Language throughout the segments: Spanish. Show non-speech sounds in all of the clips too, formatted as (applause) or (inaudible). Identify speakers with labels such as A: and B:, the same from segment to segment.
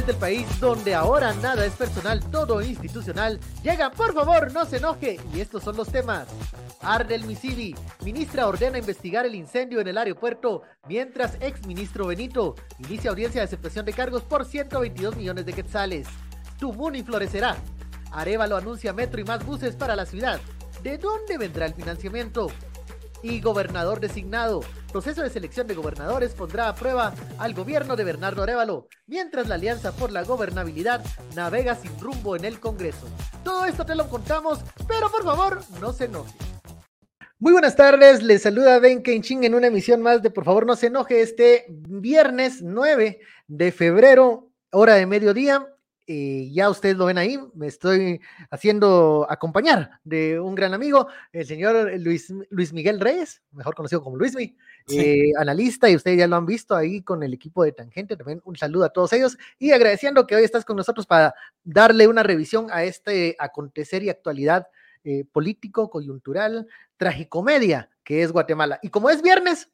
A: país donde ahora nada es personal, todo institucional, llega, por favor, no se enoje. Y estos son los temas. Arde el. Ministra ordena investigar el incendio en el aeropuerto, mientras ex ministro Benito inicia audiencia de aceptación de cargos por 122 millones de quetzales. Tumuni florecerá. Arevalo anuncia metro y más buses para la ciudad. ¿De dónde vendrá el financiamiento? Y gobernador designado. Proceso de selección de gobernadores pondrá a prueba al gobierno de Bernardo Arevalo, mientras la Alianza por la Gobernabilidad navega sin rumbo en el Congreso. Todo esto te lo contamos, pero por favor, no se enoje. Muy buenas tardes, les saluda Ben Kenching en una emisión más de Por favor no se enoje este viernes 9 de febrero, hora de mediodía. Eh, ya ustedes lo ven ahí, me estoy haciendo acompañar de un gran amigo, el señor Luis, Luis Miguel Reyes, mejor conocido como Luismi, eh, analista, y ustedes ya lo han visto ahí con el equipo de Tangente. También un saludo a todos ellos y agradeciendo que hoy estás con nosotros para darle una revisión a este acontecer y actualidad eh, político, coyuntural, tragicomedia que es Guatemala. Y como es viernes,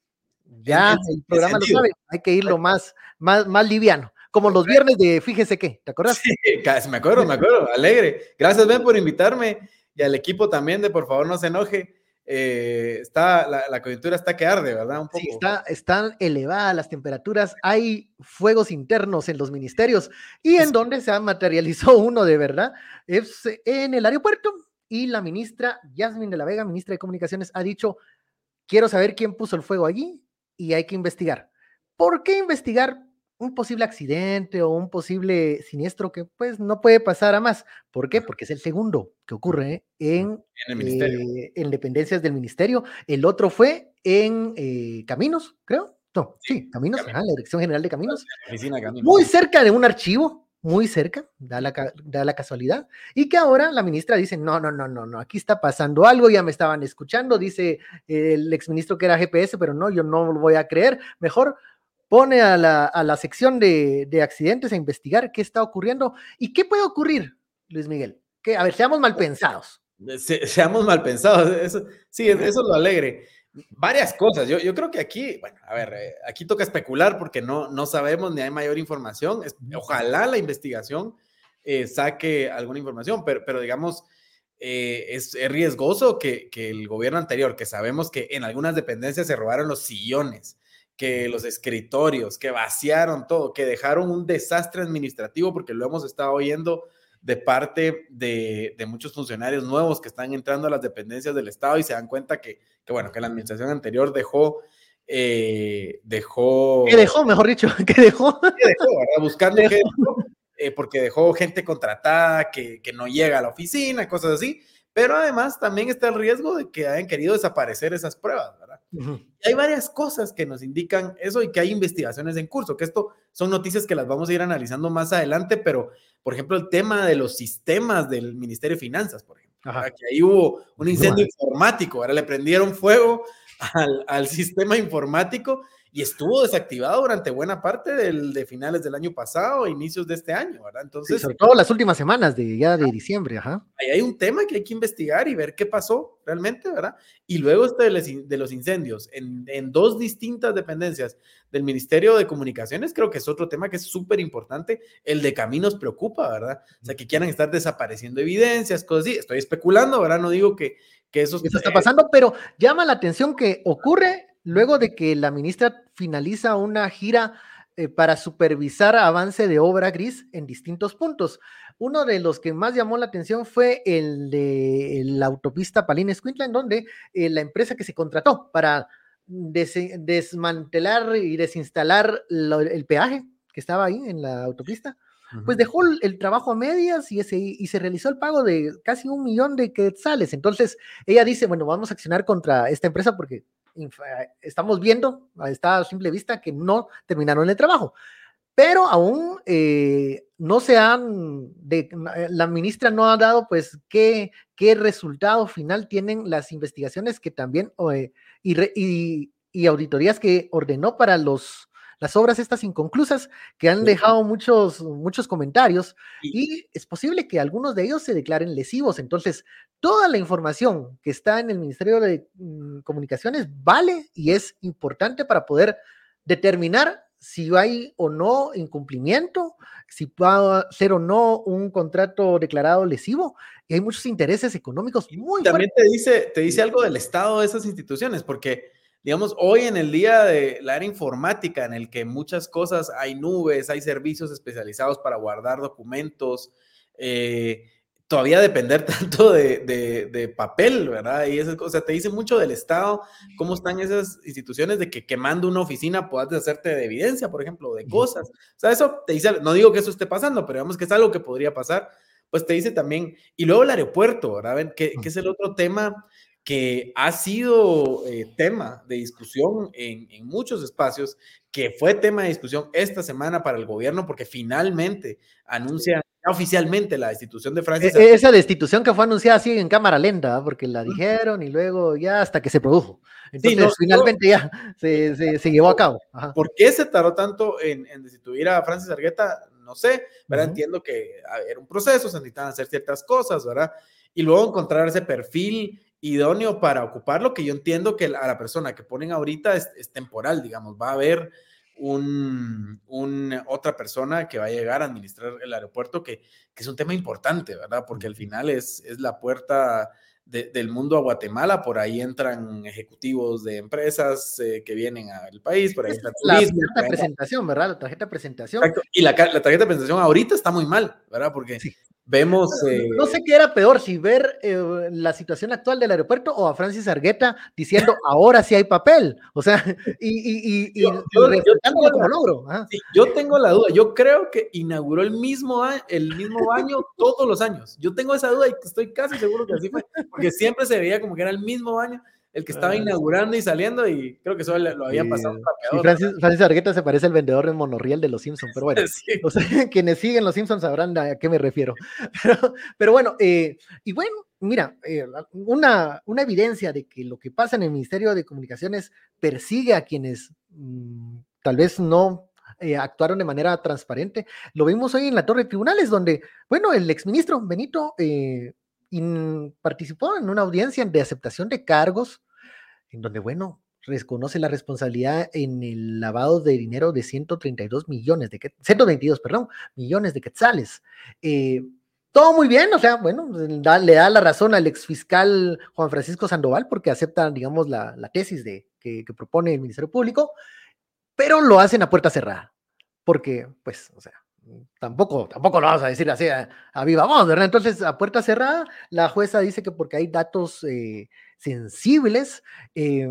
A: ya el programa lo sabe, hay que irlo más, más, más liviano. Como los viernes de Fíjese qué, ¿te acuerdas?
B: Sí, me acuerdo, me acuerdo, alegre. Gracias, Ben, por invitarme y al equipo también de por favor no se enoje. Eh, está, la, coyuntura está que arde, ¿verdad? Un
A: poco. Sí, está, están elevadas las temperaturas, hay fuegos internos en los ministerios y en donde se materializó (laughs) uno de verdad es en el aeropuerto y la ministra Yasmin de la Vega, ministra de Comunicaciones, ha dicho, quiero saber quién puso el fuego allí y hay que investigar. ¿Por qué investigar? Un posible accidente o un posible siniestro que pues no puede pasar a más. ¿Por qué? Porque es el segundo que ocurre en, en, eh, en dependencias del ministerio. El otro fue en eh, Caminos, creo. No, sí, Caminos, la Dirección General de Caminos. Muy cerca de un archivo, muy cerca, da la, da la, casualidad, y que ahora la ministra dice, no, no, no, no, no, aquí está pasando algo, ya me estaban escuchando, dice el exministro que era GPS, pero no, yo no lo voy a creer, mejor pone a la, sección de, accidentes a investigar qué está ocurriendo y qué puede ocurrir, Luis Miguel. Que, a ver, seamos mal pensados.
B: seamos mal pensados, eso, sí, eso es lo alegre. Varias cosas, yo, yo creo que aquí, bueno, a ver, eh, aquí toca especular porque no, no sabemos ni hay mayor información. ojalá la investigación eh, saque alguna información, pero, pero digamos, eh, es, es, riesgoso que, que, el gobierno anterior, que sabemos que en algunas dependencias se robaron los sillones, que los escritorios, que vaciaron todo, que dejaron un desastre administrativo, porque lo hemos estado oyendo de parte de, muchos funcionarios nuevos que están entrando a las dependencias del Estado y se dan cuenta que, bueno, que la administración anterior dejó... Eh, dejó...
A: ¿Qué dejó, mejor dicho? (laughs) ¿Qué dejó?
B: ¿Qué dejó? Buscando eh, porque dejó gente contratada que, que no llega a la oficina, cosas así. Pero además también está el riesgo de que hayan querido desaparecer esas pruebas, ¿verdad? Hay varias cosas que nos indican eso y que hay investigaciones en curso, que esto son noticias que las vamos a ir analizando más adelante, pero por ejemplo el tema de los sistemas del Ministerio de Finanzas, por ejemplo, que ahí hubo un incendio informático, ahora le prendieron fuego (laughs) al, al sistema informático y estuvo desactivado durante buena parte del, de finales del año pasado, inicios de este año, ¿verdad?
A: Entonces, sobre todo las últimas semanas de ya de diciembre, ajá.
B: Ahí hay un tema que hay que investigar y ver qué pasó realmente, ¿verdad? Y luego este de, los incendios en, en, dos distintas dependencias del Ministerio de Comunicaciones, creo que es otro tema que es súper importante. El de caminos preocupa, ¿verdad? O sea, que quieran estar desapareciendo evidencias, cosas así. Estoy especulando, ¿verdad? No digo que, que eso,
A: eso está pasando, pero llama la atención que ocurre luego de que la ministra finaliza una gira eh, para supervisar avance de obra gris en distintos puntos. Uno de los que más llamó la atención fue el de la autopista Palines Quintland, donde eh, la empresa que se contrató para desmantelar y desinstalar el peaje que estaba ahí en la autopista, pues dejó el, trabajo a medias y, ese, y se realizó el pago de casi un millón de quetzales. Entonces ella dice, bueno, vamos a accionar contra esta empresa porque estamos viendo a esta simple vista que no terminaron el trabajo. Pero aún eh, no se han, de, la ministra no ha dado pues qué, qué resultado final tienen las investigaciones que también eh, y, y, auditorías que ordenó para los, las obras estas inconclusas que han dejado muchos, muchos comentarios y es posible que algunos de ellos se declaren lesivos. Entonces, toda la información que está en el Ministerio de mm, Comunicaciones vale y es importante para poder determinar si hay o no incumplimiento, si va a ser o no un contrato declarado lesivo, y hay muchos intereses económicos muy
B: También te dice, te dice algo del estado de esas instituciones, porque digamos, hoy en el día de la era informática, en el que muchas cosas, hay nubes, hay servicios especializados para guardar documentos, eh, todavía depender (laughs) tanto de, papel, ¿verdad? Y esas cosas, te dice mucho del Estado, cómo están esas instituciones de que quemando una oficina puedas hacerte de evidencia, por ejemplo, de cosas. O sea, eso te dice, no digo que eso esté pasando, pero digamos que es algo que podría pasar, pues te dice también, y luego el aeropuerto, ¿verdad? Que, que es el otro tema que ha sido eh, tema de discusión en, en, muchos espacios, que fue tema de discusión esta semana para el gobierno, porque finalmente anuncia oficialmente la destitución de Francis.
A: E, esa destitución que fue anunciada así en cámara lenta, porque la dijeron y luego ya hasta que se produjo. Entonces, finalmente ya se, se, llevó a cabo.
B: ¿Por qué se tardó tanto en, en destituir a Francis Argueta? No sé, ¿verdad? Entiendo que era un proceso, se necesitaban hacer ciertas cosas, ¿verdad? Y luego encontrar ese perfil idóneo para ocuparlo, que yo entiendo que a la persona que ponen ahorita es, temporal, digamos, va a haber un, otra persona que va a llegar a administrar el aeropuerto, que, que es un tema importante, ¿verdad? Porque al final es, es la puerta del mundo a Guatemala, por ahí entran ejecutivos de empresas eh, que vienen al país, por ahí
A: está La tarjeta de presentación, ¿verdad? La tarjeta de presentación.
B: Y la, la, tarjeta de presentación ahorita está muy mal, ¿verdad? Porque Vemos.
A: no sé qué era peor, si ver eh, la situación actual del aeropuerto o a Francis Argueta diciendo (laughs) ahora sí hay papel. O sea, y, y, yo,
B: como logro. yo tengo la duda. Yo creo que inauguró el mismo, el mismo año todos los años. Yo tengo esa duda y estoy casi seguro que así fue, porque siempre se veía como que era el mismo año el que estaba ah. inaugurando y saliendo y creo que eso lo había pasado.
A: Y Francis, Francis, Argueta se parece al vendedor de monorriel de los Simpsons, pero bueno, (laughs) (laughs) quienes siguen los Simpsons sabrán a qué me refiero. (laughs) Pero, bueno, eh, y bueno, mira, eh, una, una evidencia de que lo que pasa en el Ministerio de Comunicaciones persigue a quienes mm, tal vez no eh, actuaron de manera transparente. Lo vimos hoy en la Torre de Tribunales, donde, bueno, el exministro Benito participó en una audiencia de aceptación de cargos en donde, bueno, reconoce la responsabilidad en el lavado de dinero de 132 millones de 122, perdón, millones de quetzales. Eh, todo muy bien, o sea, bueno, le da la razón al exfiscal Juan Francisco Sandoval porque acepta, digamos, la, tesis de, que, propone el Ministerio Público, pero lo hacen a puerta cerrada, porque, pues, o sea, tampoco, tampoco lo vamos a decir así a, viva voz, ¿verdad? Entonces, a puerta cerrada, la jueza dice que porque hay datos eh, sensibles, eh,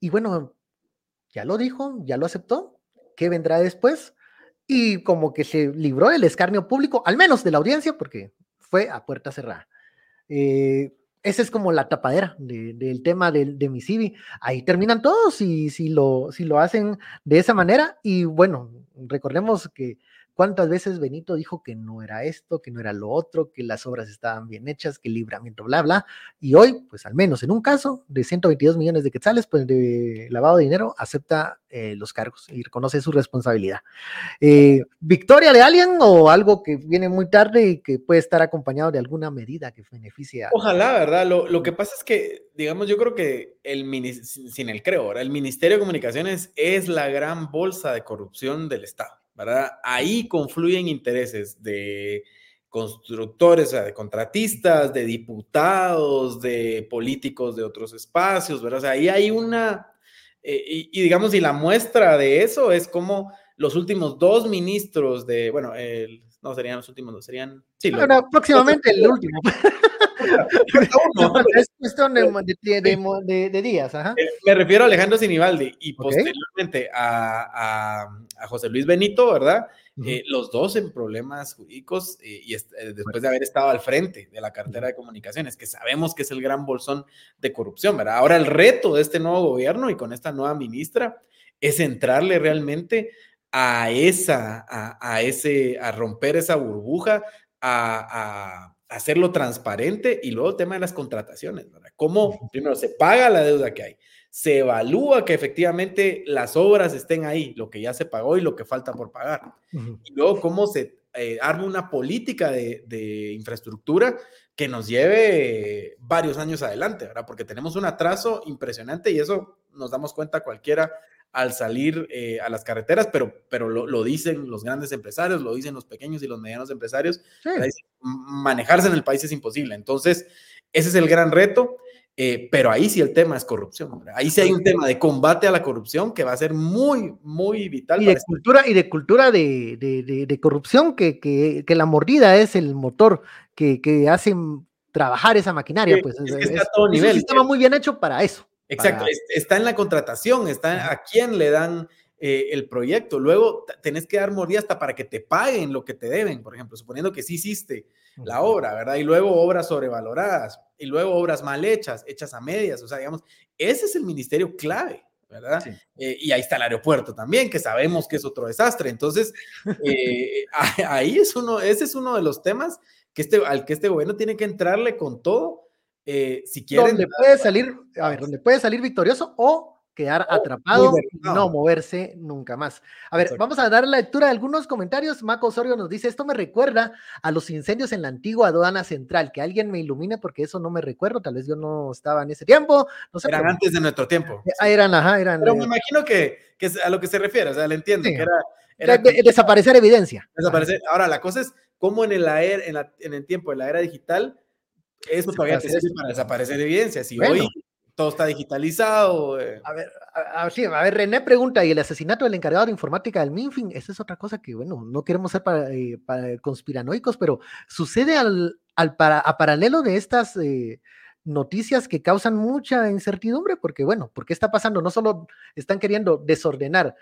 A: y bueno, ya lo dijo, ya lo aceptó, ¿qué vendrá después? Y como que se libró el escarnio público, al menos de la audiencia, porque fue a puerta cerrada. Eh, esa es como la tapadera del tema de, de Misivi. Ahí terminan todos y si lo, si lo hacen de esa manera. Y bueno, recordemos que ¿Cuántas veces Benito dijo que no era esto, que no era lo otro, que las obras estaban bien hechas, que el libramiento, bla, bla? Y hoy, pues al menos en un caso de 122 millones de quetzales, pues de lavado de dinero, acepta eh, los cargos y reconoce su responsabilidad. Eh, ¿Victoria de alguien o algo que viene muy tarde y que puede estar acompañado de alguna medida que beneficie a...
B: Ojalá, ¿verdad? Lo, lo que pasa es que, digamos, yo creo que el, sin el creo, ¿verdad? el Ministerio de Comunicaciones es la gran bolsa de corrupción del Estado. ¿Verdad? Ahí confluyen intereses de constructores, o sea, de contratistas, de diputados, de políticos de otros espacios, ¿verdad? O sea, ahí hay una, eh, y, digamos, y la muestra de eso es como los últimos dos ministros de, bueno, no serían los últimos, no serían...
A: Sí, próximamente el último. (laughs) es cuestión de, días.
B: Eh, me refiero a Alejandro Sinibaldi y posteriormente a, José Luis Benito, ¿verdad? Eh, los dos en problemas jurídicos eh, y después de haber estado al frente de la cartera de comunicaciones, que sabemos que es el gran bolsón de corrupción, ¿verdad? Ahora el reto de este nuevo gobierno y con esta nueva ministra es entrarle realmente a esa, a, ese, a romper esa burbuja, a hacerlo transparente y luego el tema de las contrataciones, ¿verdad? ¿Cómo primero se paga la deuda que hay? Se evalúa que efectivamente las obras estén ahí, lo que ya se pagó y lo que falta por pagar. Y luego cómo se eh, arma una política de, de, infraestructura que nos lleve varios años adelante, ¿verdad? Porque tenemos un atraso impresionante y eso nos damos cuenta cualquiera al salir eh, a las carreteras, pero, pero lo, dicen los grandes empresarios, lo dicen los pequeños y los medianos empresarios, manejarse en el país es imposible. Entonces, ese es el gran reto. Eh, pero ahí sí el tema es corrupción. Ahí sí hay un tema de combate a la corrupción que va a ser muy, muy vital.
A: Y de cultura, y de, cultura de, de, corrupción, que, que, que, la mordida es el motor que, que hace trabajar esa maquinaria. pues
B: es, que está a todo nivel. Es un
A: sistema muy bien hecho para eso.
B: Exacto, está en la contratación, está a quién le dan eh, el proyecto. Luego tenés que dar mordida hasta para que te paguen lo que te deben, por ejemplo, suponiendo que sí hiciste la obra, ¿verdad? Y luego obras sobrevaloradas, y luego obras mal hechas, hechas a medias, o sea, digamos, ese es el ministerio clave. ¿verdad? Eh, y ahí está el aeropuerto también, que sabemos que es otro desastre. Entonces, eh, (laughs) ahí es uno, ese es uno de los temas que este, al que este gobierno tiene que entrarle con todo eh, si quieren.
A: Donde puede salir, a ver, donde puede salir victorioso o quedar atrapado y no moverse nunca más. A ver, vamos a dar la lectura de algunos comentarios. Maco Osorio nos dice, esto me recuerda a los incendios en la antigua aduana central, que alguien me ilumine porque eso no me recuerdo, tal vez yo no estaba en ese tiempo. No
B: sé, eran antes de nuestro tiempo.
A: Ah, eran, ajá, eran.
B: Pero me imagino que, que a lo que se refiere, o sea, le entiendo, que era...
A: era desaparecer evidencia.
B: Desaparecer. Ahora, la cosa es cómo en el, en, en el tiempo de la era digital eso todavía te sirve para desaparecer evidencia. Si hoy todo está digitalizado.
A: Eh. A ver, a, ver, René pregunta, ¿y el asesinato del encargado de informática del Minfin? Esa es otra cosa que, bueno, no queremos ser para, eh, conspiranoicos, pero sucede al, al para, a paralelo de estas eh, noticias que causan mucha incertidumbre, porque, bueno, porque está pasando? No solo están queriendo desordenar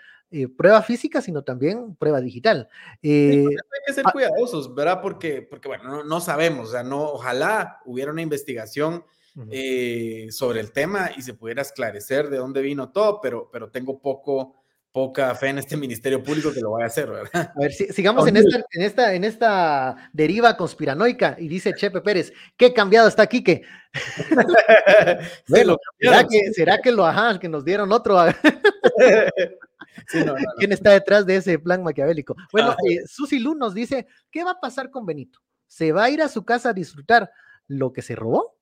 A: prueba física, sino también prueba digital.
B: hay que ser cuidadosos, ¿verdad? Porque, porque bueno, no, no sabemos, o sea, no, ojalá hubiera una investigación eh, sobre el tema y se pudiera esclarecer de dónde vino todo, pero, pero tengo poco, poca fe en este Ministerio Público que lo vaya a hacer, ¿verdad?
A: A ver, sigamos en esta, en, esta, en esta deriva conspiranoica y dice Chepe Pérez, ¿qué cambiado está Quique? (laughs) ¿será, que, ¿será que lo, ajá, que nos dieron otro? (laughs) ¿Quién está detrás de ese plan maquiavélico? Bueno, eh, Susi Lu nos dice, ¿qué va a pasar con Benito? ¿Se va a ir a su casa a disfrutar lo que se robó?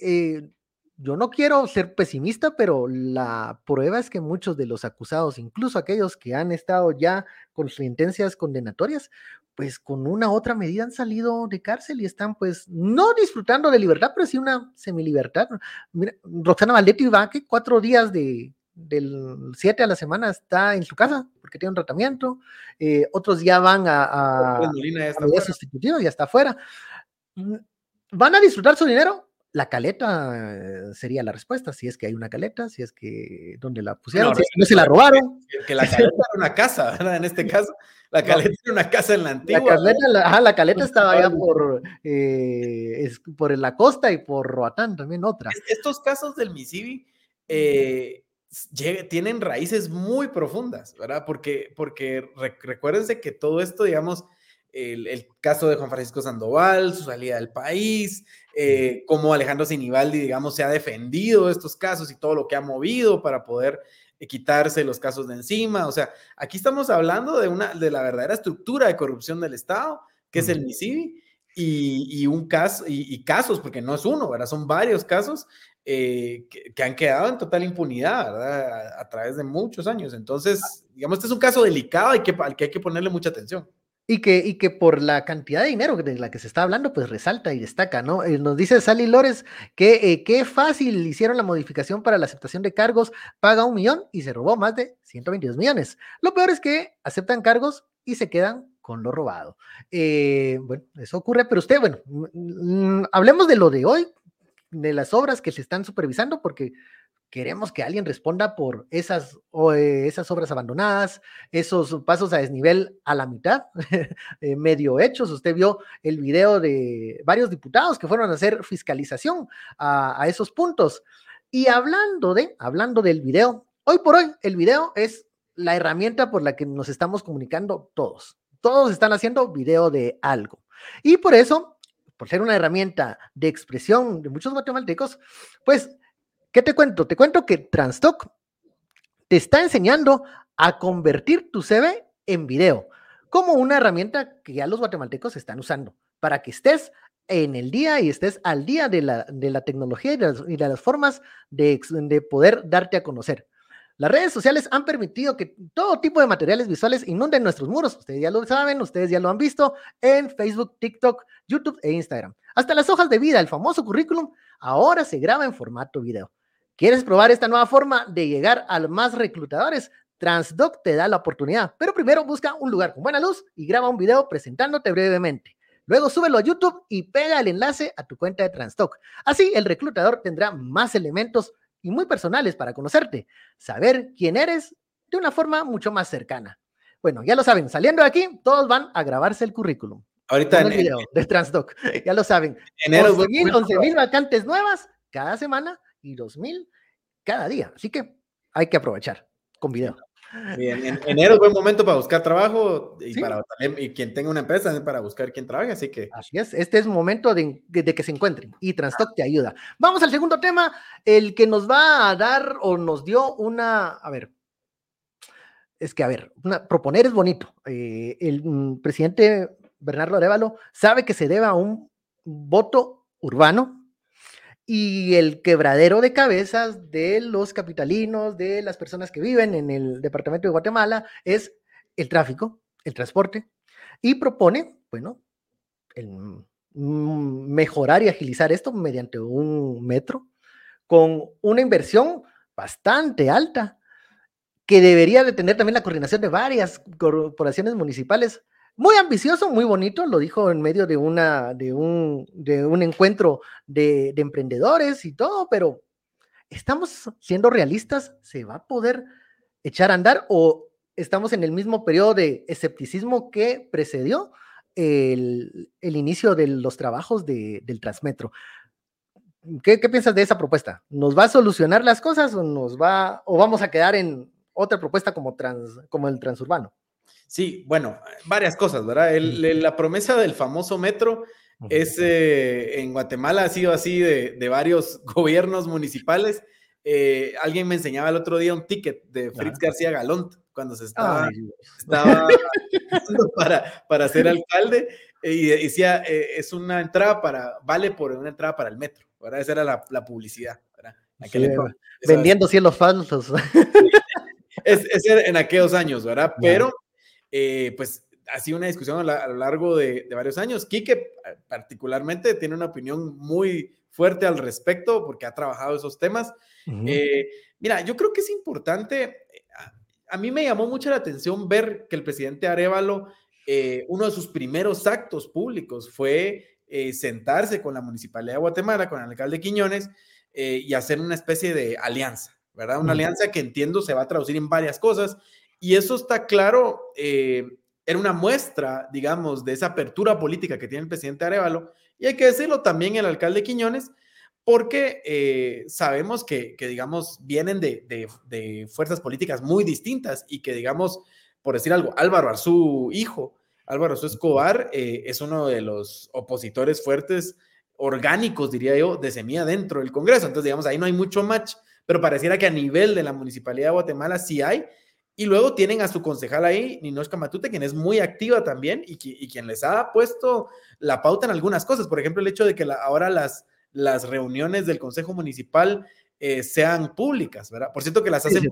A: Eh, yo no quiero ser pesimista, pero la prueba es que muchos de los acusados, incluso aquellos que han estado ya con sentencias condenatorias, pues con una otra medida han salido de cárcel y están pues no disfrutando de libertad, pero sí una semilibertad. Mira, Roxana Valdetti va que cuatro días de, del 7 a la semana está en su casa porque tiene un tratamiento, eh, otros ya van a, a, a, a sustitutivo, ya está afuera. Mm, ¿Van a disfrutar su dinero? La caleta eh, sería la respuesta, si es que hay una caleta, si es que donde la pusieron, si no se la robaron.
B: Que, la caleta era una casa, ¿verdad? En este caso, la caleta era una casa en la antigua.
A: La caleta, la, la caleta estaba allá por, eh, por la costa y por Roatán, también otra.
B: Estos casos del Misibi eh, tienen raíces muy profundas, ¿verdad? Porque, porque recuérdense que todo esto, digamos, el, el, caso de Juan Francisco Sandoval, su salida del país, eh, cómo Alejandro Sinibaldi, digamos, se ha defendido de estos casos y todo lo que ha movido para poder eh, quitarse los casos de encima. O sea, aquí estamos hablando de, una, de la verdadera estructura de corrupción del Estado, que es el MISIBI, y, un caso, y, casos, porque no es uno, ¿verdad? Son varios casos eh, que, han quedado en total impunidad, ¿verdad? A, través de muchos años. Entonces, digamos, este es un caso delicado y que, al que hay que ponerle mucha atención.
A: Y que, y que por la cantidad de dinero de la que se está hablando, pues resalta y destaca, ¿no? Eh, nos dice Sally Lores que eh, qué fácil hicieron la modificación para la aceptación de cargos, paga un millón y se robó más de 122 millones. Lo peor es que aceptan cargos y se quedan con lo robado. Eh, bueno, eso ocurre, pero usted, bueno, mm, mm, hablemos de lo de hoy, de las obras que se están supervisando, porque queremos que alguien responda por esas, eh, esas obras abandonadas, esos pasos a desnivel a la mitad, (laughs) eh, medio hechos. Usted vio el video de varios diputados que fueron a hacer fiscalización a, a esos puntos. Y hablando de, hablando del video, hoy por hoy el video es la herramienta por la que nos estamos comunicando todos. Todos están haciendo video de algo. Y por eso, por ser una herramienta de expresión de muchos guatemaltecos, pues ¿Qué te cuento? Te cuento que Transtock te está enseñando a convertir tu CV en video como una herramienta que ya los guatemaltecos están usando para que estés en el día y estés al día de la, de la tecnología y de las, formas de, de, poder darte a conocer. Las redes sociales han permitido que todo tipo de materiales visuales inunden nuestros muros. Ustedes ya lo saben, ustedes ya lo han visto en Facebook, TikTok, YouTube e Instagram. Hasta las hojas de vida, el famoso currículum, ahora se graba en formato video. ¿Quieres probar esta nueva forma de llegar a más reclutadores? Transdoc te da la oportunidad, pero primero busca un lugar con buena luz y graba un video presentándote brevemente. Luego súbelo a YouTube y pega el enlace a tu cuenta de Transdoc. Así el reclutador tendrá más elementos y muy personales para conocerte, saber quién eres de una forma mucho más cercana. Bueno, ya lo saben, saliendo de aquí, todos van a grabarse el currículum.
B: Ahorita en
A: el video de Transdoc, ya lo saben. (laughs) 11 mil vacantes nuevas cada semana y 2.000 cada día. Así que hay que aprovechar con video.
B: Bien, en enero es buen momento para buscar trabajo y para y quien tenga una empresa para buscar quien trabaje, así que.
A: Así es, este es momento de, de, que se encuentren y Transtock te ayuda. Vamos al segundo tema, el que nos va a dar o nos dio una, a ver, es que a ver, proponer es bonito. Eh, el mm, presidente Bernardo Arevalo sabe que se debe a un voto urbano, y el quebradero de cabezas de los capitalinos, de las personas que viven en el departamento de Guatemala, es el tráfico, el transporte, y propone, bueno, mejorar y agilizar esto mediante un metro con una inversión bastante alta que debería de tener también la coordinación de varias corporaciones municipales muy ambicioso, muy bonito, lo dijo en medio de, una, de, un, de un encuentro de, de emprendedores y todo, pero ¿estamos siendo realistas? ¿Se va a poder echar a andar o estamos en el mismo periodo de escepticismo que precedió el, el inicio de los trabajos de, del Transmetro? ¿Qué, ¿Qué, piensas de esa propuesta? ¿Nos va a solucionar las cosas o nos va o vamos a quedar en otra propuesta como, trans, como el transurbano?
B: Sí, bueno, varias cosas, ¿verdad? la promesa del famoso metro es eh, en Guatemala ha sido así de, varios (laughs) gobiernos municipales. Eh, alguien me enseñaba el otro día un ticket de Fritz García Galont cuando se estaba, (laughs) para, para ser alcalde y decía eh, es una entrada para vale por una entrada para el metro, ¿verdad? Esa era la, publicidad, ¿verdad?
A: vendiendo cielos falsos. (laughs)
B: es, es, en aquellos años, ¿verdad? Pero eh, pues ha sido una discusión a, lo largo de, varios años. Quique eh, particularmente tiene una opinión muy fuerte al respecto porque ha trabajado esos temas. Eh, mira, yo creo que es importante, a, mí me llamó mucho la atención ver que el presidente Arevalo, uno de sus primeros actos públicos fue sentarse con la Municipalidad de Guatemala, con el alcalde Quiñones, y hacer una especie de alianza, ¿verdad? Una alianza que entiendo se va a traducir en varias cosas y eso está claro, eh, era una muestra, digamos, de esa apertura política que tiene el presidente Arevalo. Y hay que decirlo también el alcalde Quiñones, porque eh, sabemos que, digamos, vienen de, fuerzas políticas muy distintas y que, digamos, por decir algo, Álvaro Arzú, hijo, Álvaro Arzú Escobar, eh, es uno de los opositores fuertes, orgánicos, diría yo, de semilla dentro del Congreso. Entonces, digamos, ahí no hay mucho match, pero pareciera que a nivel de la Municipalidad de Guatemala sí hay, y luego tienen a su concejal ahí, Ninoshka Matute, quien es muy activa también y, quien les ha puesto la pauta en algunas cosas. Por ejemplo, el hecho de que ahora las, las reuniones del Consejo Municipal eh, sean públicas, ¿verdad? Por cierto que las hacen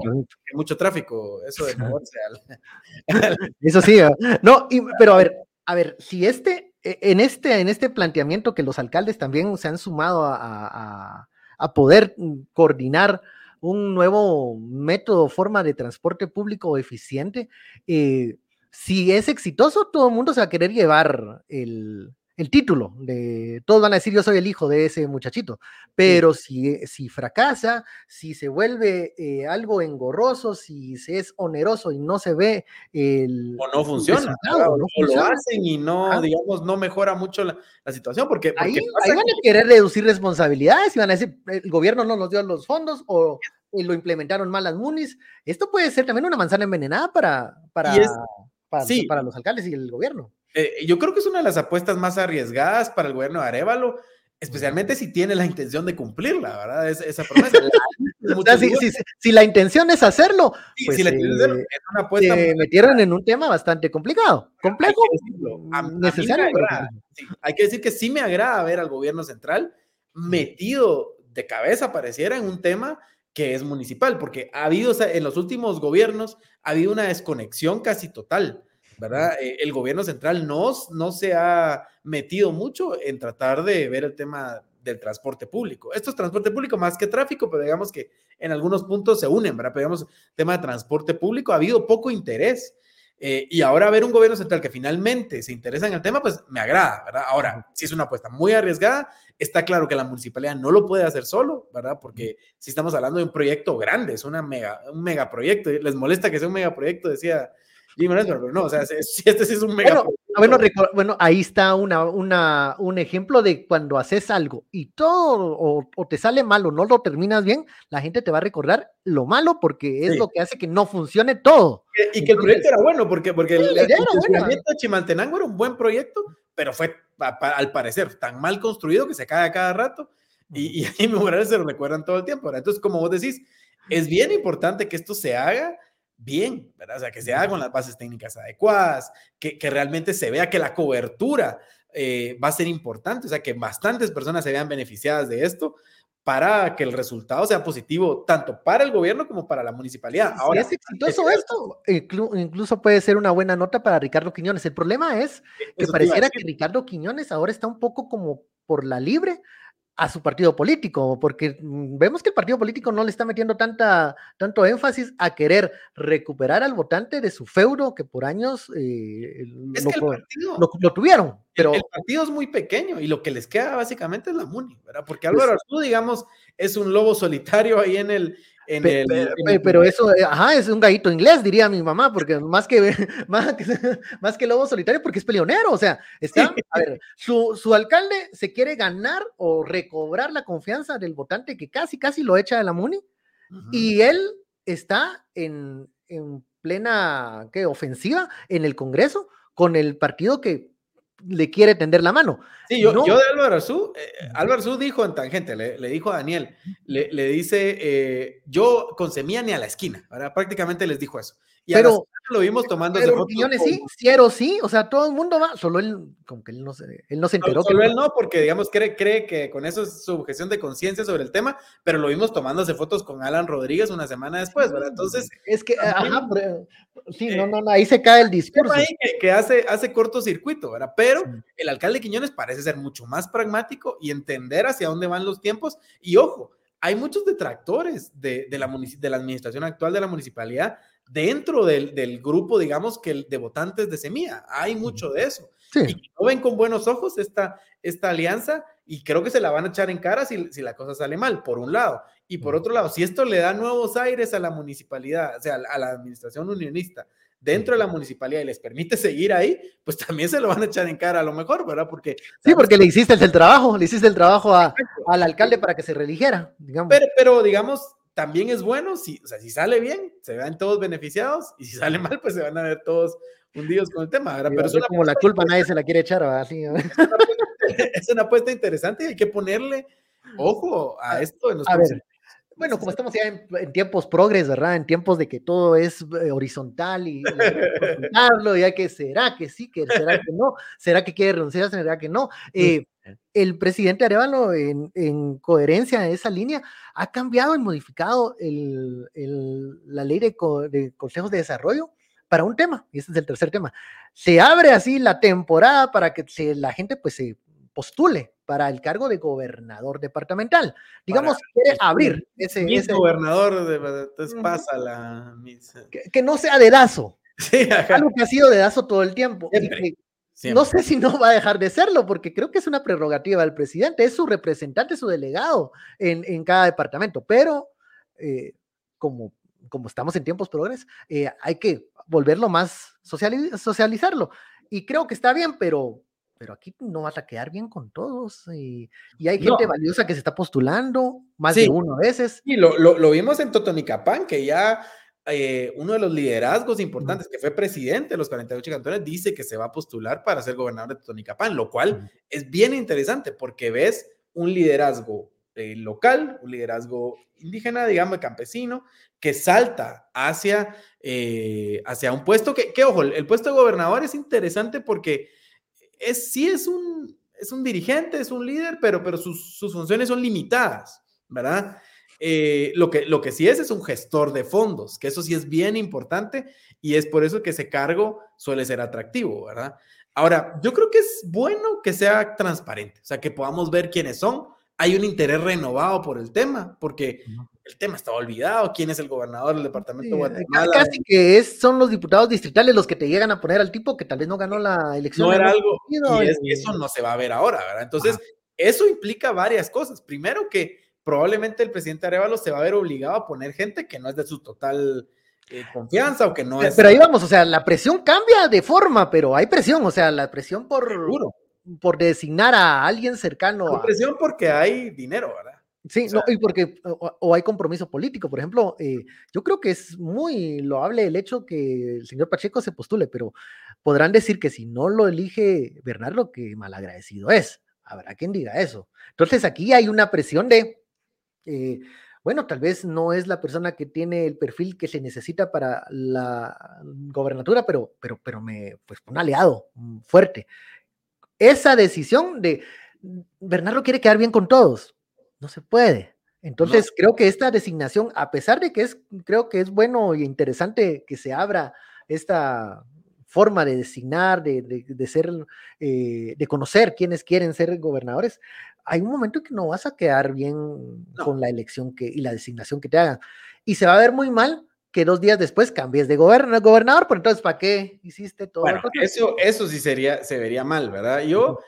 B: mucho tráfico, eso de (laughs) (laughs)
A: Eso sí, ¿eh? no, pero a ver, a ver, si este, e, en este, en este planteamiento que los alcaldes también se han sumado a, a poder coordinar un nuevo método, forma de transporte público eficiente. Eh, si es exitoso, todo el mundo se va a querer llevar el, el título, de, todos van a decir yo soy el hijo de ese muchachito, pero si, si fracasa, si se vuelve eh, algo engorroso, si se es oneroso y no se ve el...
B: O no funciona, o, lo hacen y no, digamos, no mejora mucho la, situación, porque...
A: ahí, van a querer reducir responsabilidades y van a decir, el gobierno no nos dio los fondos o lo implementaron mal las munis. Esto puede ser también una manzana envenenada para, para, para los alcaldes y el gobierno.
B: Eh, yo creo que es una de las apuestas más arriesgadas para el gobierno de Arevalo, especialmente si tiene la intención de cumplirla, ¿verdad? esa promesa. (laughs)
A: si, la intención es hacerlo, pues si la es una apuesta. Se metieron en un tema bastante complicado, complejo,
B: necesario. hay que decir que sí me agrada ver al gobierno central metido de cabeza, pareciera, en un tema que es municipal, porque ha habido, en los últimos gobiernos, ha habido una desconexión casi total, ¿verdad? Eh, el gobierno central no, no se ha metido mucho en tratar de ver el tema del transporte público. Esto es transporte público más que tráfico, pero digamos que en algunos puntos se unen, ¿verdad? Pero digamos, tema de transporte público, ha habido poco interés. Eh, y ahora ver un gobierno central que finalmente se interesa en el tema, pues me agrada, ¿verdad? Ahora, si es una apuesta muy arriesgada, está claro que la municipalidad no lo puede hacer solo, ¿verdad? Porque si estamos hablando de un proyecto grande, es una mega, un megaproyecto, les molesta que sea un megaproyecto, decía pero no, o sea, si este sí es un mega.
A: Bueno, bueno, ahí está una, una, un ejemplo de cuando haces algo y todo o, te sale mal o no lo terminas bien, la gente te va a recordar lo malo porque es lo que hace que no funcione todo.
B: Y, que el proyecto era bueno, porque, porque el, el, de Chimaltenango era un buen proyecto, pero fue al parecer tan mal construido que se cae a cada rato y, y ahí Morales se lo recuerdan todo el tiempo. Entonces, como vos decís, es bien importante que esto se haga bien, ¿verdad? O sea, que se haga con las bases técnicas adecuadas, que, que realmente se vea que la cobertura eh, va a ser importante, o sea, que bastantes personas se vean beneficiadas de esto para que el resultado sea positivo tanto para el gobierno como para la municipalidad.
A: Ahora, si es exitoso esto, incluso puede ser una buena nota para Ricardo Quiñones. El problema es que pareciera que Ricardo Quiñones ahora está un poco como por la libre, a su partido político, porque mm, vemos que el partido político no le está metiendo tanta, tanto énfasis a querer recuperar al votante de su feudo que por años eh, lo, tuvieron. Pero...
B: El, partido es muy pequeño y lo que les queda básicamente es la MUNI, ¿verdad? Porque pues Álvaro Arzú, digamos, es un lobo solitario ahí en el,
A: pero, eso, eh, ajá, es un gallito inglés, diría mi mamá, porque más que, (laughs) más, (laughs) más que lobo solitario, porque es peleonero, o sea, está, a ver, su, su, alcalde se quiere ganar o recobrar la confianza del votante que casi, casi lo echa de la MUNI, y él está en, en plena, ¿qué? Ofensiva en el Congreso con el partido que le quiere tender la mano.
B: Sí, yo, yo de Álvaro Arzú, eh, Álvaro Arzú dijo en tangente, le, le dijo a Daniel, le, le dice, eh, yo con semilla ni a la esquina, ¿verdad? prácticamente les dijo eso. Y
A: pero
B: lo vimos tomando
A: pero sí, Ciero sí, o sea, todo el mundo va, solo él, como que él no se, él no se enteró.
B: Solo, él no, porque digamos cree, cree que con eso es su objeción de conciencia sobre el tema, pero lo vimos tomándose fotos con Alan Rodríguez una semana después, ¿verdad? Entonces.
A: Es que, ajá, sí, no, no, no, ahí se cae el discurso. Ahí
B: que, hace, hace cortocircuito, ¿verdad? Pero el alcalde Quiñones parece ser mucho más pragmático y entender hacia dónde van los tiempos. Y ojo, hay muchos detractores de, de, la, de la administración actual de la municipalidad dentro del, del, grupo, digamos, que de votantes de Semilla. Hay mucho de eso. Y no ven con buenos ojos esta, esta alianza y creo que se la van a echar en cara si, si, la cosa sale mal, por un lado. Y por otro lado, si esto le da nuevos aires a la municipalidad, o sea, a la administración unionista dentro de la municipalidad y les permite seguir ahí, pues también se lo van a echar en cara a lo mejor, ¿verdad? Porque...
A: Sí, porque le hiciste el trabajo, le hiciste el trabajo a, al alcalde para que se religiera, digamos.
B: Pero, pero digamos, también es bueno, si, o sea, si sale bien, se vean todos beneficiados, y si sale mal, pues se van a ver todos hundidos con el tema.
A: Pero es como la culpa nadie se la quiere echar, Así, (laughs)
B: es, una apuesta, interesante y hay que ponerle ojo a esto en los a
A: bueno, como estamos ya en, tiempos progres, ¿verdad? En tiempos de que todo es eh, horizontal y, y, y hay que, ¿será que sí? que ¿Será que no? ¿Será que quiere renunciar? ¿Será que no? Eh, el presidente Arevalo, en, coherencia a esa línea, ha cambiado y modificado la ley de, consejos de desarrollo para un tema, y este es el tercer tema. Se abre así la temporada para que la gente pues se postule para el cargo de gobernador departamental. Digamos, quiere abrir ese, ese...
B: gobernador, de, entonces pasa la
A: Que, no sea dedazo. (laughs) Sí, Algo que ha sido dedazo todo el tiempo. No sé si no va a dejar de serlo, porque creo que es una prerrogativa del presidente, es su representante, su delegado en, en cada departamento, pero eh, como, como estamos en tiempos progres, eh, hay que volverlo más, socializarlo. Y creo que está bien, pero, pero aquí no vas a quedar bien con todos. Y, y hay gente valiosa que se está postulando, más de uno a veces.
B: Y lo, lo, lo vimos en Totonicapán, que ya eh, uno de los liderazgos importantes, que fue presidente de los 48 cantones, dice que se va a postular para ser gobernador de Tonicapán, lo cual es bien interesante porque ves un liderazgo eh, local, un liderazgo indígena, digamos, campesino, que salta hacia, eh, hacia un puesto que, que, ojo, el puesto de gobernador es interesante porque es, sí es un, es un dirigente, es un líder, pero, pero sus, sus funciones son limitadas, ¿verdad? eh, lo, que, lo que sí es es un gestor de fondos, que eso sí es bien importante y es por eso que ese cargo suele ser atractivo, ¿verdad? Ahora, yo creo que es bueno que sea transparente, o sea, que podamos ver quiénes son. Hay un interés renovado por el tema, porque el tema estaba olvidado. ¿Quién es el gobernador del departamento de Guatemala?
A: Casi que es, son los diputados distritales los que te llegan a poner al tipo que tal vez no ganó la elección.
B: No era algo, y, eso no se va a ver ahora, ¿verdad? Entonces, eso implica varias cosas. Primero que probablemente el presidente Arevalo se va a ver obligado a poner gente que no es de su total eh, confianza o que no es.
A: Pero ahí vamos, o sea, la presión cambia de forma, pero hay presión, o sea, la presión por, por designar a alguien cercano.
B: Hay presión porque hay dinero, ¿verdad?
A: Sí, no, y porque o, hay compromiso político, por ejemplo, eh, yo creo que es muy loable el hecho que el señor Pacheco se postule, pero podrán decir que si no lo elige Bernardo, que malagradecido es. Habrá quien diga eso. Entonces aquí hay una presión de, eh, bueno, tal vez no es la persona que tiene el perfil que se necesita para la gobernatura, pero, pero, pero me, pues un aliado fuerte. Esa decisión de Bernardo quiere quedar bien con todos, no se puede. Entonces creo que esta designación, a pesar de que es, creo que es bueno y interesante que se abra esta forma de designar, de, de, ser, eh, de conocer quiénes quieren ser gobernadores, hay un momento que no vas a quedar bien con la elección que, y la designación que te hagan. Y se va a ver muy mal que dos días después cambies de gobernador, gobernador pero entonces, ¿para qué hiciste todo?
B: Bueno, eso, eso sí sería, se vería mal, ¿verdad? Yo,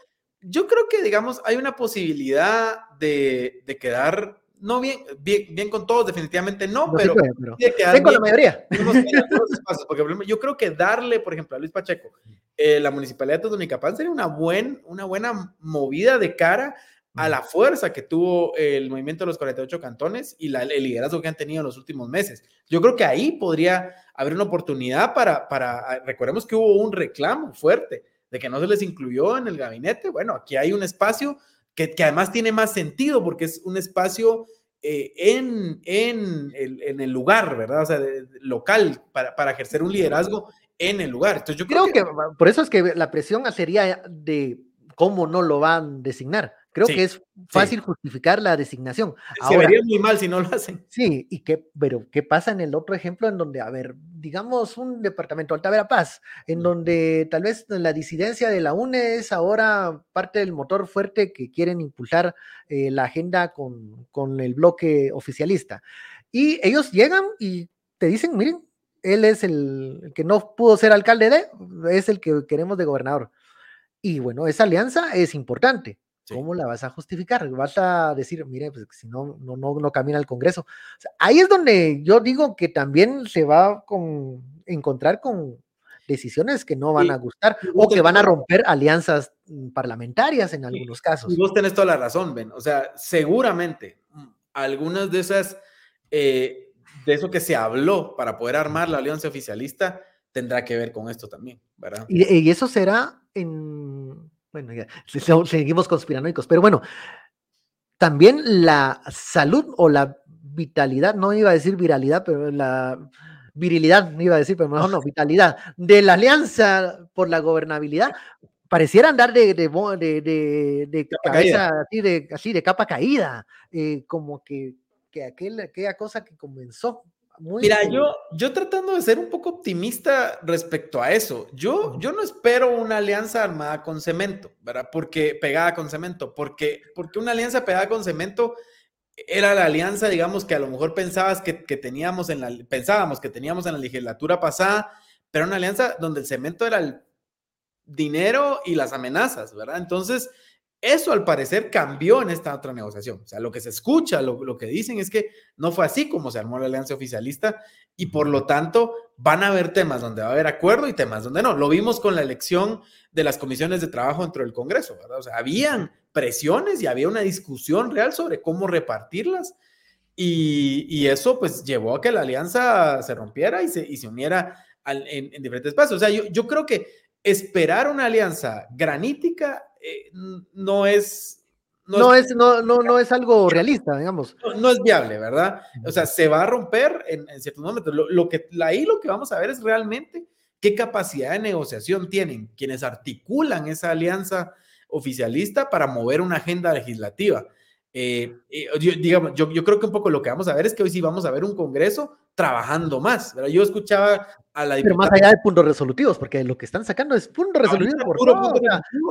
B: yo creo que, digamos, hay una posibilidad de, de quedar, no bien, bien, bien, con todos, definitivamente no, pero,
A: de quedar con la mayoría. (laughs)
B: Porque yo creo que darle, por ejemplo, a Luis Pacheco, eh, la municipalidad de Totonicapán sería una, buen, una buena movida de cara a la fuerza que tuvo el movimiento de los 48 cantones y la, el liderazgo que han tenido en los últimos meses. Yo creo que ahí podría haber una oportunidad para, para, ah, recordemos que hubo un reclamo fuerte de que no se les incluyó en el gabinete. Bueno, aquí hay un espacio que, que además tiene más sentido porque es un espacio eh, en, en, el, en, el, lugar, ¿verdad? O sea, local, para, para, ejercer un liderazgo en el lugar. Entonces yo
A: creo, creo que, que por eso es que la presión sería de cómo no lo van a designar Creo que es fácil justificar la designación.
B: Se vería muy mal si no lo hacen.
A: Sí, y qué, pero ¿qué pasa en el otro ejemplo en donde, a ver, digamos un departamento Alta Paz, en donde tal vez la disidencia de la UNE es ahora parte del motor fuerte que quieren impulsar eh, la agenda con, con el bloque oficialista. Y ellos llegan y te dicen, miren, él es el que no pudo ser alcalde de, es el que queremos de gobernador. Y bueno, esa alianza es importante ¿Cómo la vas a justificar? Vas a decir, mire, pues si no, no, no, no camina el Congreso. ahí es donde yo digo que también se va a encontrar con decisiones que no van a gustar o que van a romper alianzas mm, parlamentarias en algunos casos.
B: Y vos tenés toda la razón, Ben. O sea, seguramente mm, algunas de esas, eh, de eso que se habló para poder armar la alianza oficialista, tendrá que ver con esto también, ¿verdad?
A: y eso será en bueno, ya, seguimos conspiranoicos, pero bueno, también la salud o la vitalidad, no iba a decir viralidad, pero la virilidad, no iba a decir, pero mejor no, (laughs) vitalidad de la alianza por la gobernabilidad, pareciera andar de, de, de, de cabeza así de, así de capa caída, eh, como que, que aquel, aquella cosa que comenzó
B: Mira, yo, yo tratando de ser un poco optimista respecto a eso, yo, yo no espero una alianza armada con cemento, ¿verdad? Porque pegada con cemento, porque, porque una alianza pegada con cemento era la alianza, digamos, que a lo mejor pensabas que, que teníamos en la, pensábamos que teníamos en la legislatura pasada, pero una alianza donde el cemento era el dinero y las amenazas, ¿verdad? Entonces, eso al parecer cambió en esta otra negociación. O sea, lo que se escucha, lo, que dicen es que no fue así como se armó la alianza oficialista y por lo tanto van a haber temas donde va a haber acuerdo y temas donde no. Lo vimos con la elección de las comisiones de trabajo dentro del Congreso, ¿verdad? O sea, habían presiones y había una discusión real sobre cómo repartirlas y, eso pues llevó a que la alianza se rompiera y se, y se uniera en, diferentes pasos. O sea, yo, yo creo que esperar una alianza granítica eh, no es...
A: No, es, no, no, no es algo realista, digamos.
B: No, es viable, ¿verdad? O sea, se va a romper en, ciertos momentos. Lo, que, ahí lo que vamos a ver es realmente qué capacidad de negociación tienen quienes articulan esa alianza oficialista para mover una agenda legislativa. Eh, eh, digamos, yo, yo creo que un poco lo que vamos a ver es que hoy sí vamos a ver un Congreso trabajando más. ¿verdad? Yo escuchaba a la
A: Pero más allá de puntos resolutivos, porque lo que están sacando es punto resolutivo. Por puro punto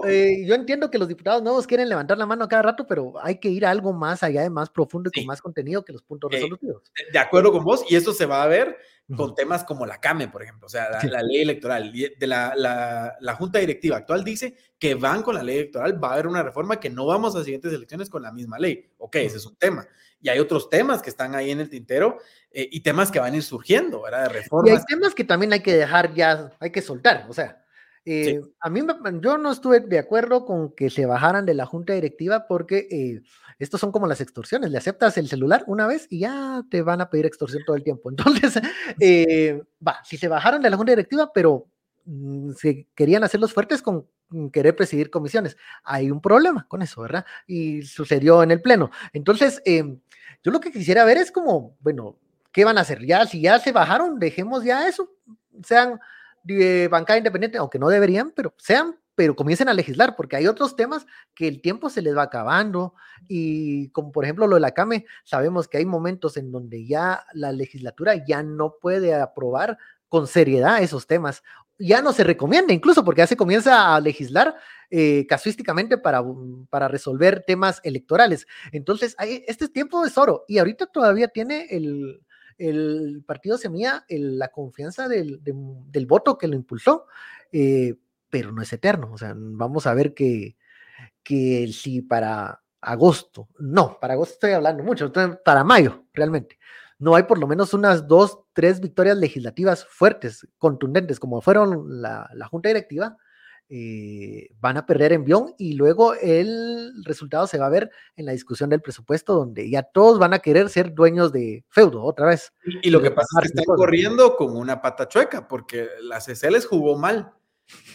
A: eh, yo entiendo que los diputados nuevos quieren levantar la mano a cada rato, pero hay que ir a algo más allá de más profundo y con más contenido que los puntos resolutivos.
B: De acuerdo con vos, y eso se va a ver con temas como la CAME, por ejemplo, o sea, la, ley electoral. De la, la, la, Junta Directiva actual dice que van con la ley electoral, va a haber una reforma que no vamos a siguientes elecciones con la misma ley. Ok, ese es un tema. Y hay otros temas que están ahí en el tintero eh, y temas que van a ir surgiendo, ¿verdad? De reformas.
A: Y hay temas que también hay que dejar ya, hay que soltar, o sea. Eh, a mí, yo no estuve de acuerdo con que se bajaran de la junta directiva porque eh, estos son como las extorsiones, le aceptas el celular una vez y ya te van a pedir extorsión todo el tiempo. (laughs) Entonces, eh, va, si se bajaron de la junta directiva, pero mm, se querían hacerlos fuertes con querer presidir comisiones, hay un problema con eso, ¿verdad? Y sucedió en el Pleno. Entonces, em, yo lo que quisiera ver es como, bueno, ¿qué van a hacer? Ya, si ya se bajaron, dejemos ya eso, sean de bancada independiente, aunque no deberían, pero sean pero comiencen a legislar, porque hay otros temas que el tiempo se les va acabando y como por ejemplo lo de la CAME, sabemos que hay momentos en donde ya la legislatura ya no puede aprobar con seriedad esos temas. Ya no se recomienda incluso porque ya se comienza a legislar eh, casuísticamente para, para resolver temas electorales. Entonces, hay, este tiempo es oro y ahorita todavía tiene el, el partido Semilla la confianza del, del, voto que lo impulsó. Eh, pero no es eterno. O sea, vamos a ver que, que si para agosto, no, para agosto estoy hablando mucho, para mayo realmente, no hay por lo menos unas dos, tres victorias legislativas fuertes, contundentes, como fueron la, Junta Directiva, eh, van a perder envión y luego el resultado se va a ver en la discusión del presupuesto, donde ya todos van a querer ser dueños de feudo otra vez.
B: Y, lo que pasa es que están corriendo con una pata chueca, porque la CC les jugó mal.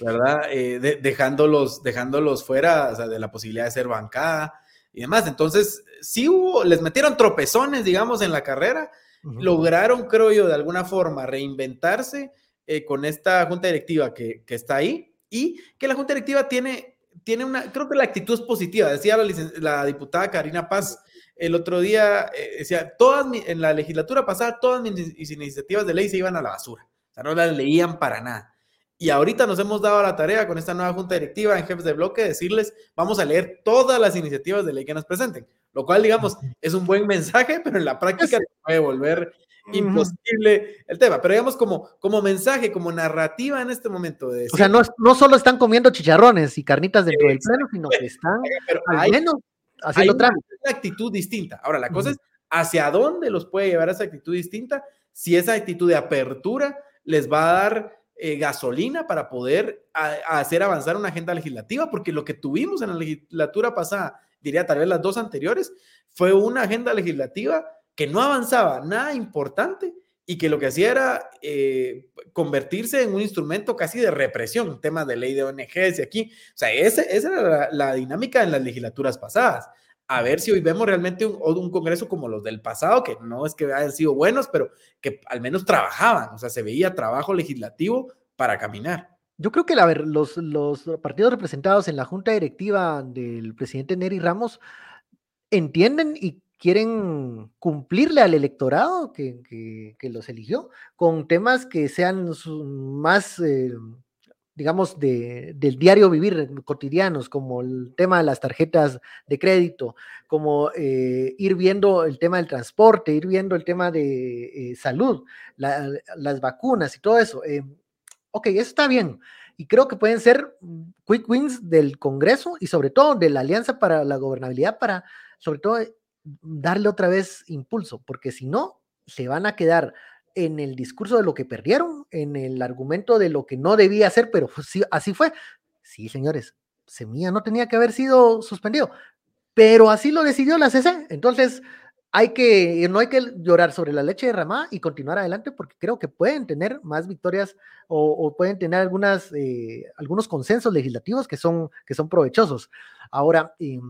B: ¿verdad? Eh, dejándolos, dejándolos fuera de la posibilidad de ser bancada y demás. Entonces, sí hubo, les metieron tropezones, digamos, en la carrera, lograron, creo yo, de alguna forma reinventarse eh, con esta junta directiva que, está ahí y que la junta directiva tiene, tiene una, creo que la actitud es positiva, decía la, diputada Karina Paz. El otro día eh, decía, todas en la legislatura pasada, todas mis iniciativas de ley se iban a la basura. O sea, no las leían para nada. Y ahorita nos hemos dado la tarea con esta nueva junta directiva en jefes de bloque decirles, vamos a leer todas las iniciativas de ley que nos presenten, lo cual, digamos, es un buen mensaje, pero en la práctica puede volver imposible el tema. Pero digamos, como, como mensaje, como narrativa en este momento. De
A: o sea, no, no solo están comiendo chicharrones y carnitas dentro del pleno, sino que están al menos haciendo
B: hay una actitud distinta. Ahora, la cosa es hacia dónde los puede llevar esa actitud distinta, si esa actitud de apertura les va a dar eh, gasolina para poder hacer avanzar una agenda legislativa, porque lo que tuvimos en la legislatura pasada, diría tal vez las dos anteriores, fue una agenda legislativa que no avanzaba nada importante y que lo que hacía era eh, convertirse en un instrumento casi de represión, temas de ley de ONGs y aquí. O sea, esa era la dinámica en las legislaturas pasadas a ver si hoy vemos realmente un, un, Congreso como los del pasado, que no es que hayan sido buenos, pero que al menos trabajaban, o sea, se veía trabajo legislativo para caminar.
A: Yo creo que la, los, los partidos representados en la junta directiva del presidente Neri Ramos entienden y quieren cumplirle al electorado que, que, los eligió con temas que sean más eh, digamos, de, del diario vivir cotidianos, como el tema de las tarjetas de crédito, como eh, ir viendo el tema del transporte, ir viendo el tema de eh, salud, las vacunas y todo eso. Eh, ok, eso está bien. Y creo que pueden ser quick wins del Congreso y sobre todo de la Alianza para la Gobernabilidad para, sobre todo, darle otra vez impulso, porque si no, se van a quedar en el discurso de lo que perdieron, en el argumento de lo que no debía hacer, pero sí, así fue. Sí, señores, Semilla no tenía que haber sido suspendido, pero así lo decidió la CC. Entonces, hay que, no hay que llorar sobre la leche derramada y continuar adelante porque creo que pueden tener más victorias o, pueden tener algunas, eh, algunos consensos legislativos que son, que son provechosos. Ahora, eh,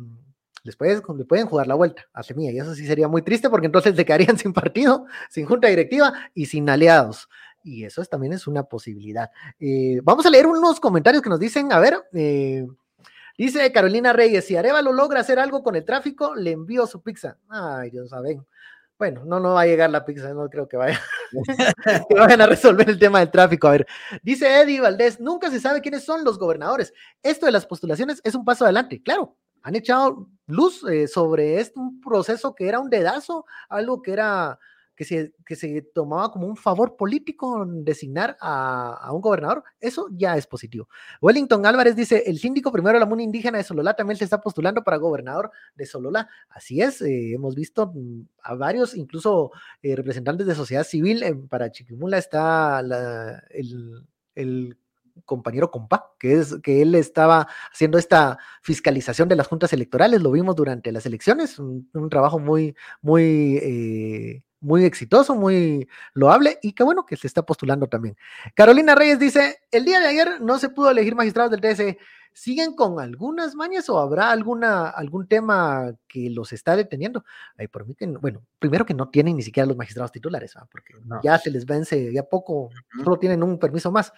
A: después le pueden jugar la vuelta a Semilla y eso sí sería muy triste porque entonces se quedarían (laughs) sin partido, sin junta directiva y sin aliados. Y eso también es una posibilidad. Eh, vamos a leer unos comentarios que nos dicen, a ver, eh, Dice Carolina Reyes, si Arevalo logra hacer algo con el tráfico, le envío su pizza. Ay, Dios saben. Bueno, no, no va a llegar la pizza, no creo que vaya. (laughs) que vayan a resolver el tema del tráfico. A ver, dice Eddie Valdés, nunca se sabe quiénes son los gobernadores. Esto de las postulaciones es un paso adelante. Claro, han echado luz eh, sobre este un proceso que era un dedazo, algo que era que se, que se tomaba como un favor político designar a, un gobernador, eso ya es positivo. Wellington Álvarez dice, el síndico primero de la MUNI indígena de Sololá también se está postulando para gobernador de Sololá. Así es, eh, hemos visto mm, a varios, incluso eh, representantes de sociedad civil, para Chiquimula está el, compañero Compa, que es que él estaba haciendo esta fiscalización de las juntas electorales, lo vimos durante las elecciones, un, trabajo muy, muy eh, muy exitoso, muy loable y qué bueno que se está postulando también. Carolina Reyes dice, el día de ayer no se pudo elegir magistrados del TSE. ¿Siguen con algunas mañas o habrá alguna, algún tema que los está deteniendo? Ay, por mí que, bueno, primero que no tienen ni siquiera los magistrados titulares, porque ya se les vence ya poco, solo tienen un permiso más.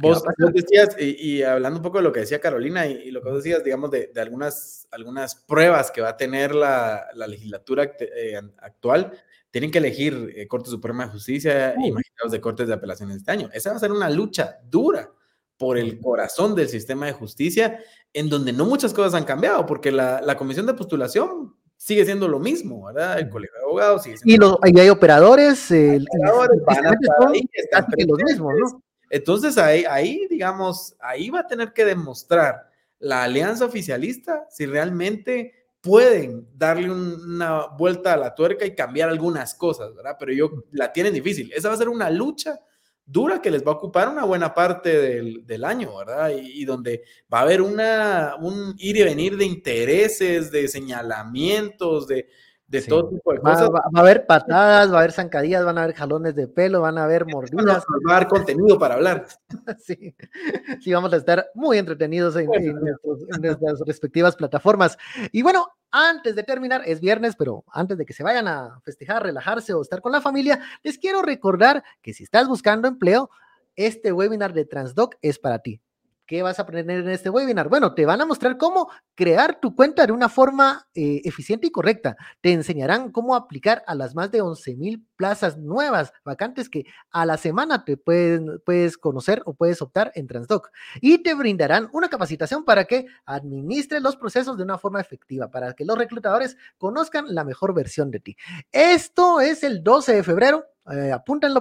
B: Vos, decías, y, hablando un poco de lo que decía Carolina y, lo que vos decías, digamos, de, algunas, algunas pruebas que va a tener la, legislatura eh, actual, tienen que elegir eh, Corte Suprema de Justicia y magistrados de Cortes de Apelaciones este año. Esa va a ser una lucha dura por el corazón del sistema de justicia, en donde no muchas cosas han cambiado, porque la, comisión de postulación sigue siendo lo mismo, ¿verdad? El colegio de abogados sigue
A: siendo y, hay operadores, el, van a estar ahí, los mismos, ¿no?
B: Entonces ahí, ahí, digamos, ahí va a tener que demostrar la alianza oficialista si realmente pueden darle una vuelta a la tuerca y cambiar algunas cosas, ¿verdad? Pero yo la tienen difícil. Esa va a ser una lucha dura que les va a ocupar una buena parte del, año, ¿verdad? Y, donde va a haber una, un ir y venir de intereses, de señalamientos, de, de todo tipo de cosas.
A: Va, a haber patadas, va a haber zancadillas, van a haber jalones de pelo, van a haber (laughs) mordidas.
B: Va a haber contenido para hablar. (laughs)
A: sí. sí, vamos a estar muy entretenidos en, nuestras respectivas plataformas. Y bueno, antes de terminar, es viernes, pero antes de que se vayan a festejar, relajarse o estar con la familia, les quiero recordar que si estás buscando empleo, este webinar de Transdoc es para ti. ¿Qué vas a aprender en este webinar? Bueno, te van a mostrar cómo crear tu cuenta de una forma eh, eficiente y correcta. Te enseñarán cómo aplicar a las más de 11 mil plazas nuevas, vacantes que a la semana te pueden, puedes conocer o puedes optar en Transdoc. Y te brindarán una capacitación para que administres los procesos de una forma efectiva, para que los reclutadores conozcan la mejor versión de ti. Esto es el 12 de febrero eh,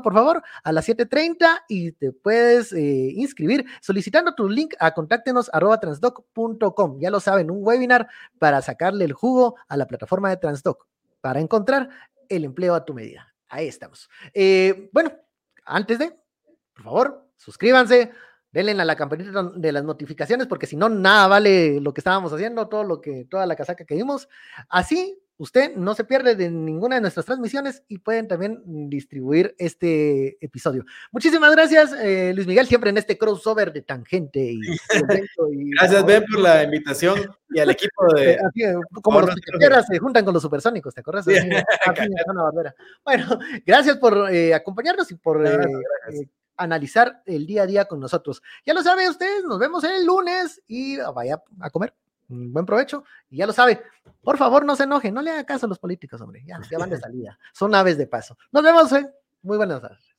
A: por favor a las 7.30 y te puedes eh, inscribir solicitando tu link a contáctenos. Ya lo saben, un webinar para sacarle el jugo a la plataforma de Transdoc, para encontrar el empleo a tu medida. Ahí estamos. Eh, bueno, antes de, por favor, suscríbanse, denle a la campanita de las notificaciones, porque si no, nada vale lo que estábamos haciendo, todo lo que, toda la casaca que vimos. Así usted no se pierde de ninguna de nuestras transmisiones y pueden también distribuir este episodio. Muchísimas gracias, eh, Luis Miguel, siempre en este crossover de tangente. Y, (laughs)
B: gracias, Ben, por la invitación y al equipo (laughs) de...
A: como los piqueteras se juntan con los supersónicos, ¿te acuerdas? bueno, gracias por eh, acompañarnos y por... Eh, analizar el día a día con nosotros. Ya lo saben ustedes, nos vemos el lunes y vaya a comer buen provecho. Y ya lo sabe, por favor no se enoje, no le haga caso a los políticos, hombre, ya, ya van de (laughs) salida, son aves de paso. Nos vemos, ¿eh? muy buenas tardes.